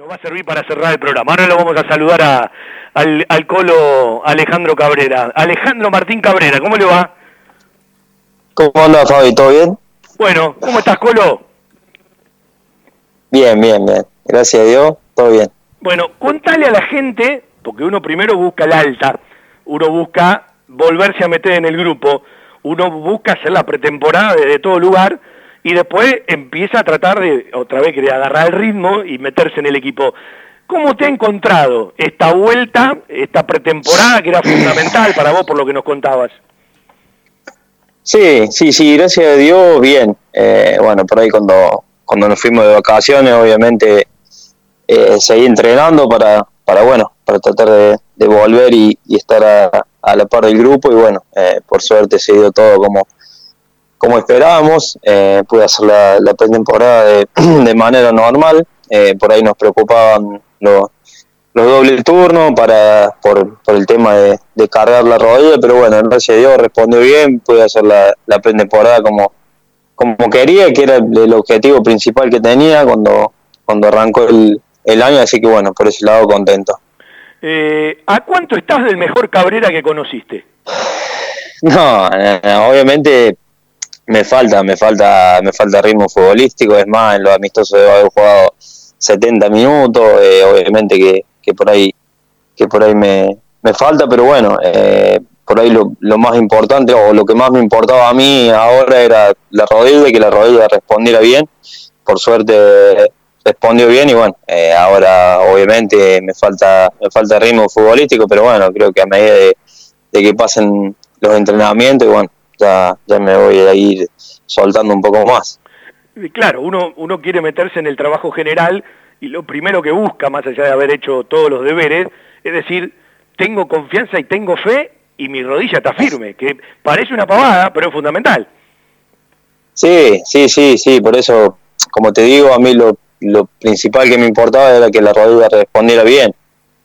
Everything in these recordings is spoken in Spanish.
Nos va a servir para cerrar el programa. Ahora lo vamos a saludar a, al, al colo Alejandro Cabrera. Alejandro Martín Cabrera, ¿cómo le va? ¿Cómo anda, Fabi? ¿Todo bien? Bueno, ¿cómo estás, Colo? Bien, bien, bien. Gracias a Dios, todo bien. Bueno, contale a la gente, porque uno primero busca el alta, uno busca volverse a meter en el grupo, uno busca hacer la pretemporada desde todo lugar, y después empieza a tratar de, otra vez, de agarrar el ritmo y meterse en el equipo. ¿Cómo te ha encontrado esta vuelta, esta pretemporada que era fundamental para vos por lo que nos contabas? Sí, sí, sí, gracias a Dios, bien. Eh, bueno, por ahí cuando, cuando nos fuimos de vacaciones, obviamente eh, seguí entrenando para, para, bueno, para tratar de, volver y, estar a, a, la par del grupo y bueno, eh, por suerte se dio todo como, como esperábamos, eh, pude hacer la, la pretemporada de, de, manera normal, eh, por ahí nos preocupaban los, los dobles turnos para, por, por el tema de, de, cargar la rodilla, pero bueno, gracias a Dios respondió bien, pude hacer la, la pretemporada como, como quería, que era el objetivo principal que tenía cuando, cuando arrancó el, el año, así que bueno, por ese lado contento. Eh, ¿A cuánto estás del mejor Cabrera que conociste? No, obviamente me falta, me falta, me falta ritmo futbolístico, es más, en los amistosos de haber jugado 70 minutos, eh, obviamente que, que, por ahí, que por ahí me, me falta, pero bueno, eh, por ahí lo, lo, más importante o lo que más me importaba a mí ahora era la rodilla, que la rodilla respondiera bien, por suerte respondió bien y bueno, eh, ahora obviamente me falta, me falta ritmo futbolístico, pero bueno, creo que a medida de, de que pasen los entrenamientos, y bueno, ya, ya me voy a ir soltando un poco más. Claro, uno, uno quiere meterse en el trabajo general y lo primero que busca, más allá de haber hecho todos los deberes, es decir, tengo confianza y tengo fe y mi rodilla está firme, que parece una pavada, pero es fundamental. Sí, sí, sí, sí, por eso, como te digo, a mí lo, lo principal que me importaba era que la rodilla respondiera bien.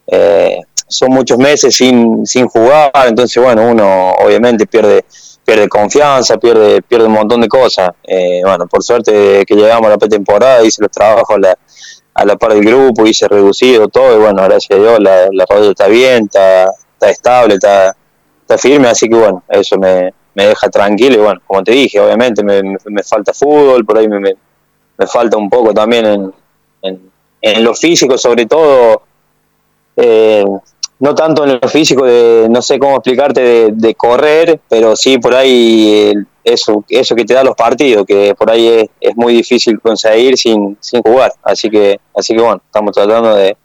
Eh, son muchos meses sin, sin jugar, entonces bueno, uno obviamente pierde pierde confianza, pierde, pierde un montón de cosas. Eh, bueno, por suerte que llegamos a la pretemporada, hice los trabajos a la, a la par del grupo, hice reducido todo, y bueno, gracias a Dios la, la rodilla está bien, está, está estable, está, está firme, así que bueno, eso me, me deja tranquilo, y bueno, como te dije, obviamente me, me, falta fútbol, por ahí me, me, falta un poco también en, en, en lo físico, sobre todo. Eh, no tanto en lo físico de, no sé cómo explicarte, de, correr, pero sí por ahí eso, eso que te da los partidos, que por ahí es, es, muy difícil conseguir sin, sin jugar. Así que, así que bueno, estamos tratando de,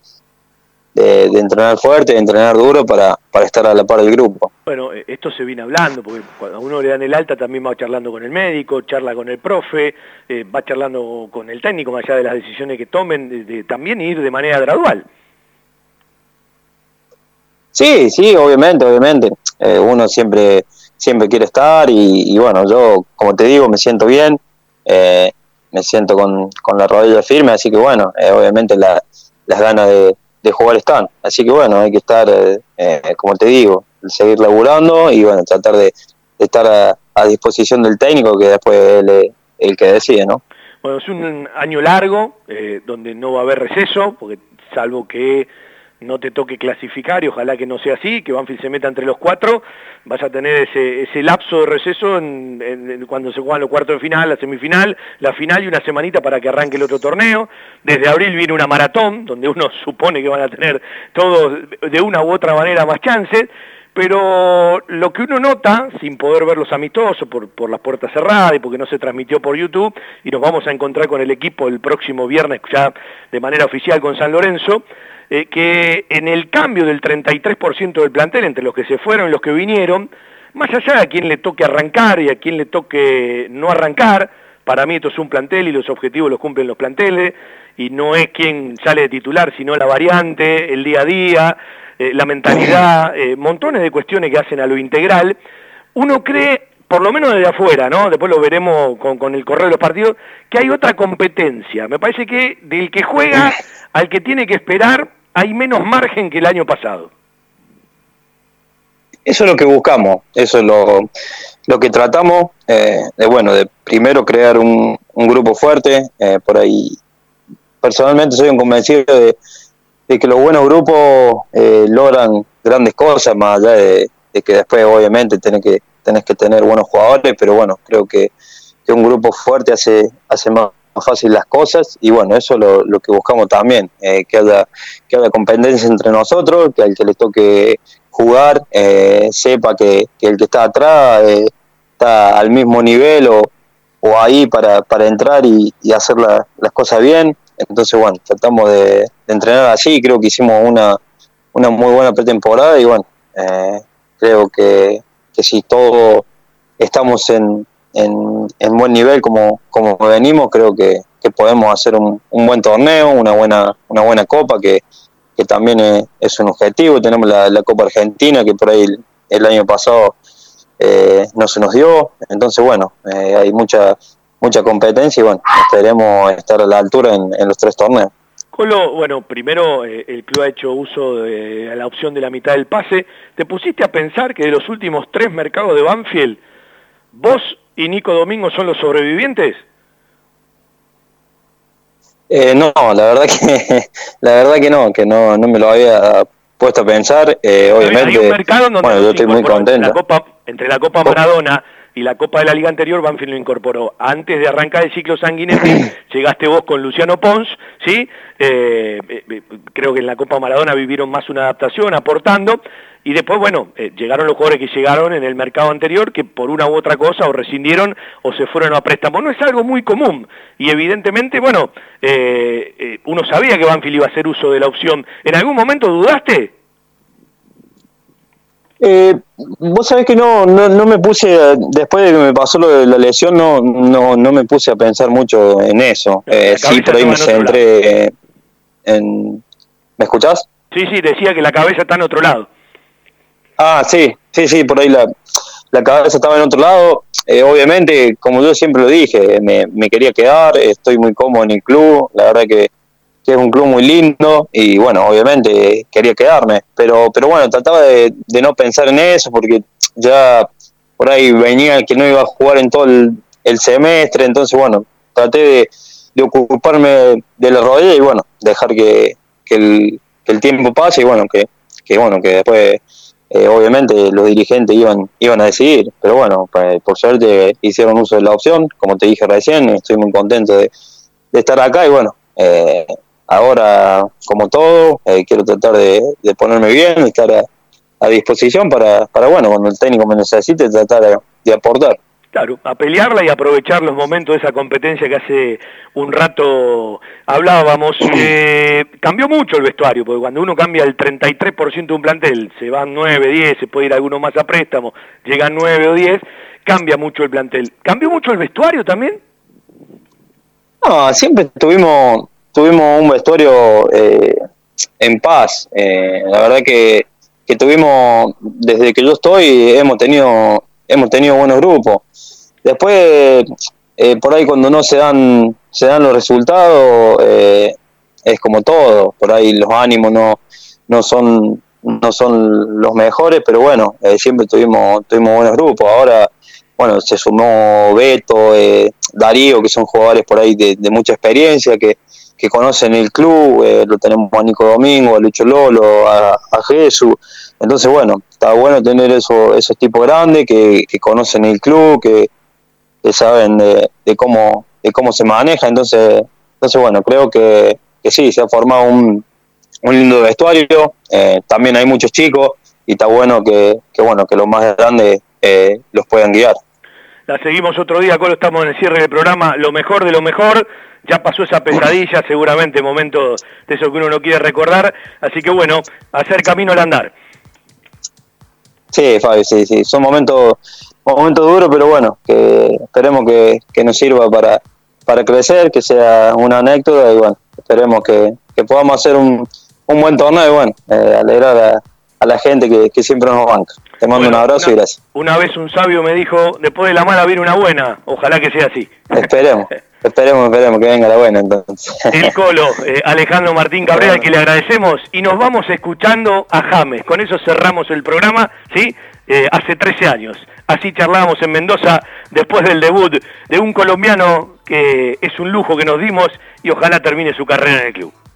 de, de, entrenar fuerte, de entrenar duro para, para estar a la par del grupo. Bueno, esto se viene hablando, porque cuando a uno le dan el alta también va charlando con el médico, charla con el profe, eh, va charlando con el técnico, más allá de las decisiones que tomen, de también ir de manera gradual. Sí, sí, obviamente, obviamente. Eh, uno siempre siempre quiere estar y, y, bueno, yo, como te digo, me siento bien, eh, me siento con, con, la rodilla firme, así que bueno, eh, obviamente la, las ganas de, de, jugar están. Así que bueno, hay que estar, eh, como te digo, seguir laburando y bueno, tratar de, estar a, disposición del técnico que después él es el que decide, ¿no? Bueno, es un año largo, eh, donde no va a haber receso, porque salvo que no te toque clasificar y ojalá que no sea así, que Banfield se meta entre los cuatro, vas a tener ese, lapso de receso en, cuando se juegan los cuartos de final, la semifinal, la final y una semanita para que arranque el otro torneo. Desde abril viene una maratón, donde uno supone que van a tener todos de una u otra manera más chances, pero lo que uno nota, sin poder ver los amistosos por, por las puertas cerradas y porque no se transmitió por YouTube, y nos vamos a encontrar con el equipo el próximo viernes ya de manera oficial con San Lorenzo, eh, que en el cambio del 33% del plantel entre los que se fueron y los que vinieron, más allá de a quién le toque arrancar y a quién le toque no arrancar, para mí esto es un plantel y los objetivos los cumplen los planteles, y no es quien sale de titular, sino la variante, el día a día, eh, la mentalidad, eh, montones de cuestiones que hacen a lo integral, uno cree, por lo menos desde afuera, ¿no? Después lo veremos con, con el correo de los partidos, que hay otra competencia. Me parece que del que juega al que tiene que esperar, hay menos margen que el año pasado. Eso es lo que buscamos, eso es lo, lo que tratamos, eh, de bueno, de primero crear un, un grupo fuerte, eh, por ahí. Personalmente soy un convencido de, que los buenos grupos eh, logran grandes cosas, más allá de, que después obviamente tenés que, tenés que tener buenos jugadores, pero bueno, creo que, que un grupo fuerte hace, hace más fácil las cosas y bueno, eso es lo, lo que buscamos también, eh, que, haya, que haya competencia entre nosotros, que al que le toque jugar eh, sepa que, el que está atrás eh, está al mismo nivel o, o ahí para, para entrar y, hacer las cosas bien. Entonces, bueno, tratamos de, entrenar así, creo que hicimos una, una muy buena pretemporada y bueno, creo que, que si todos estamos en, en, en buen nivel como, como venimos, creo que, podemos hacer un, un, buen torneo, una buena, una buena copa, que, que también es, un objetivo. Tenemos la, Copa Argentina, que por ahí el, año pasado eh, no se nos dio. Entonces, bueno, eh, hay mucha mucha competencia y bueno, esperemos estar a la altura en, los tres torneos. Colo, bueno, primero eh, el club ha hecho uso de la opción de la mitad del pase. ¿Te pusiste a pensar que de los últimos tres mercados de Banfield, vos y Nico Domingo son los sobrevivientes? Eh, no, la verdad que la verdad que no, que no, no me lo había puesto a pensar. Eh, obviamente, hay un mercado donde bueno, yo estoy muy contento. entre la Copa Maradona y la Copa de la Liga anterior, Banfield lo incorporó. Antes de arrancar el ciclo sanguinetti, llegaste vos con Luciano Pons, ¿sí? Eh, creo que en la Copa Maradona vivieron más una adaptación, aportando, y después, bueno, eh, llegaron los jugadores que llegaron en el mercado anterior que por una u otra cosa o rescindieron o se fueron a préstamo. No es algo muy común y evidentemente, bueno, eh, eh, uno sabía que Banfield iba a hacer uso de la opción. ¿En algún momento dudaste? Vos sabés que no, no, me puse, después de que me pasó lo de la lesión, no, no, no me puse a pensar mucho en eso. sí, por ahí me centré en... ¿Me escuchás? Sí, sí, decía que la cabeza está en otro lado. Ah, sí, sí, sí, por ahí la, la cabeza estaba en otro lado. Eh, obviamente, como yo siempre lo dije, me, me, quería quedar, estoy muy cómodo en el club, la verdad que, es un club muy lindo y bueno, obviamente quería quedarme, pero, pero bueno, trataba de, no pensar en eso porque ya por ahí venía que no iba a jugar en todo el, semestre, entonces bueno, traté de, de, ocuparme de la rodilla y bueno, dejar que, que, el, que el tiempo pase y bueno, que, que bueno, que después eh, obviamente los dirigentes iban, iban a decidir, pero bueno, pues, por suerte hicieron uso de la opción, como te dije recién, estoy muy contento de, estar acá y bueno, eh, ahora como todo, eh, quiero tratar de, ponerme bien, estar a, disposición para, para, bueno, cuando el técnico me necesite, tratar de aportar. Claro, a pelearla y aprovechar los momentos de esa competencia que hace un rato hablábamos. Eh, cambió mucho el vestuario, porque cuando uno cambia el 33% de un plantel, se van 9, 10, se puede ir alguno más a préstamo, llegan 9 o 10, cambia mucho el plantel. ¿Cambió mucho el vestuario también? No, siempre tuvimos, tuvimos un vestuario eh, en paz. Eh, la verdad que, que tuvimos, desde que yo estoy, hemos tenido hemos tenido buenos grupos. Después, eh, por ahí cuando no se dan, se dan los resultados, eh, es como todo, por ahí los ánimos no, no son no son los mejores, pero bueno, siempre tuvimos, tuvimos buenos grupos. Ahora, bueno, se sumó Beto, Darío, que son jugadores por ahí de, mucha experiencia, que, que conocen el club, lo tenemos a Nico Domingo, a Lucho Lolo, a, Jesús. Entonces, bueno, está bueno tener eso, esos tipos grandes que, conocen el club, que, saben de, cómo de cómo se maneja. Entonces, entonces bueno, creo que, sí, se ha formado un, un lindo vestuario. Eh, también hay muchos chicos y está bueno que, bueno que los más grandes eh, los puedan guiar. La seguimos otro día, Colo, estamos en el cierre del programa, lo mejor de lo mejor, ya pasó esa pesadilla, seguramente momento de eso que uno no quiere recordar, así que bueno, hacer camino al andar. Sí, Fabio, sí, sí. Son momentos, momentos duros, pero bueno, que esperemos que, nos sirva para, para crecer, que sea una anécdota y bueno, esperemos que, podamos hacer un, un buen torneo y bueno, eh, alegrar a, la gente que, siempre nos banca. Te mando un abrazo y gracias. Una vez un sabio me dijo, después de la mala viene una buena, ojalá que sea así. Esperemos. Esperemos, esperemos que venga la buena entonces. El Colo, eh, Alejandro Martín Cabrera, que le agradecemos y nos vamos escuchando a James. Con eso cerramos el programa, ¿sí? Eh, hace 13 años. Así charlábamos en Mendoza después del debut de un colombiano que es un lujo que nos dimos y ojalá termine su carrera en el club.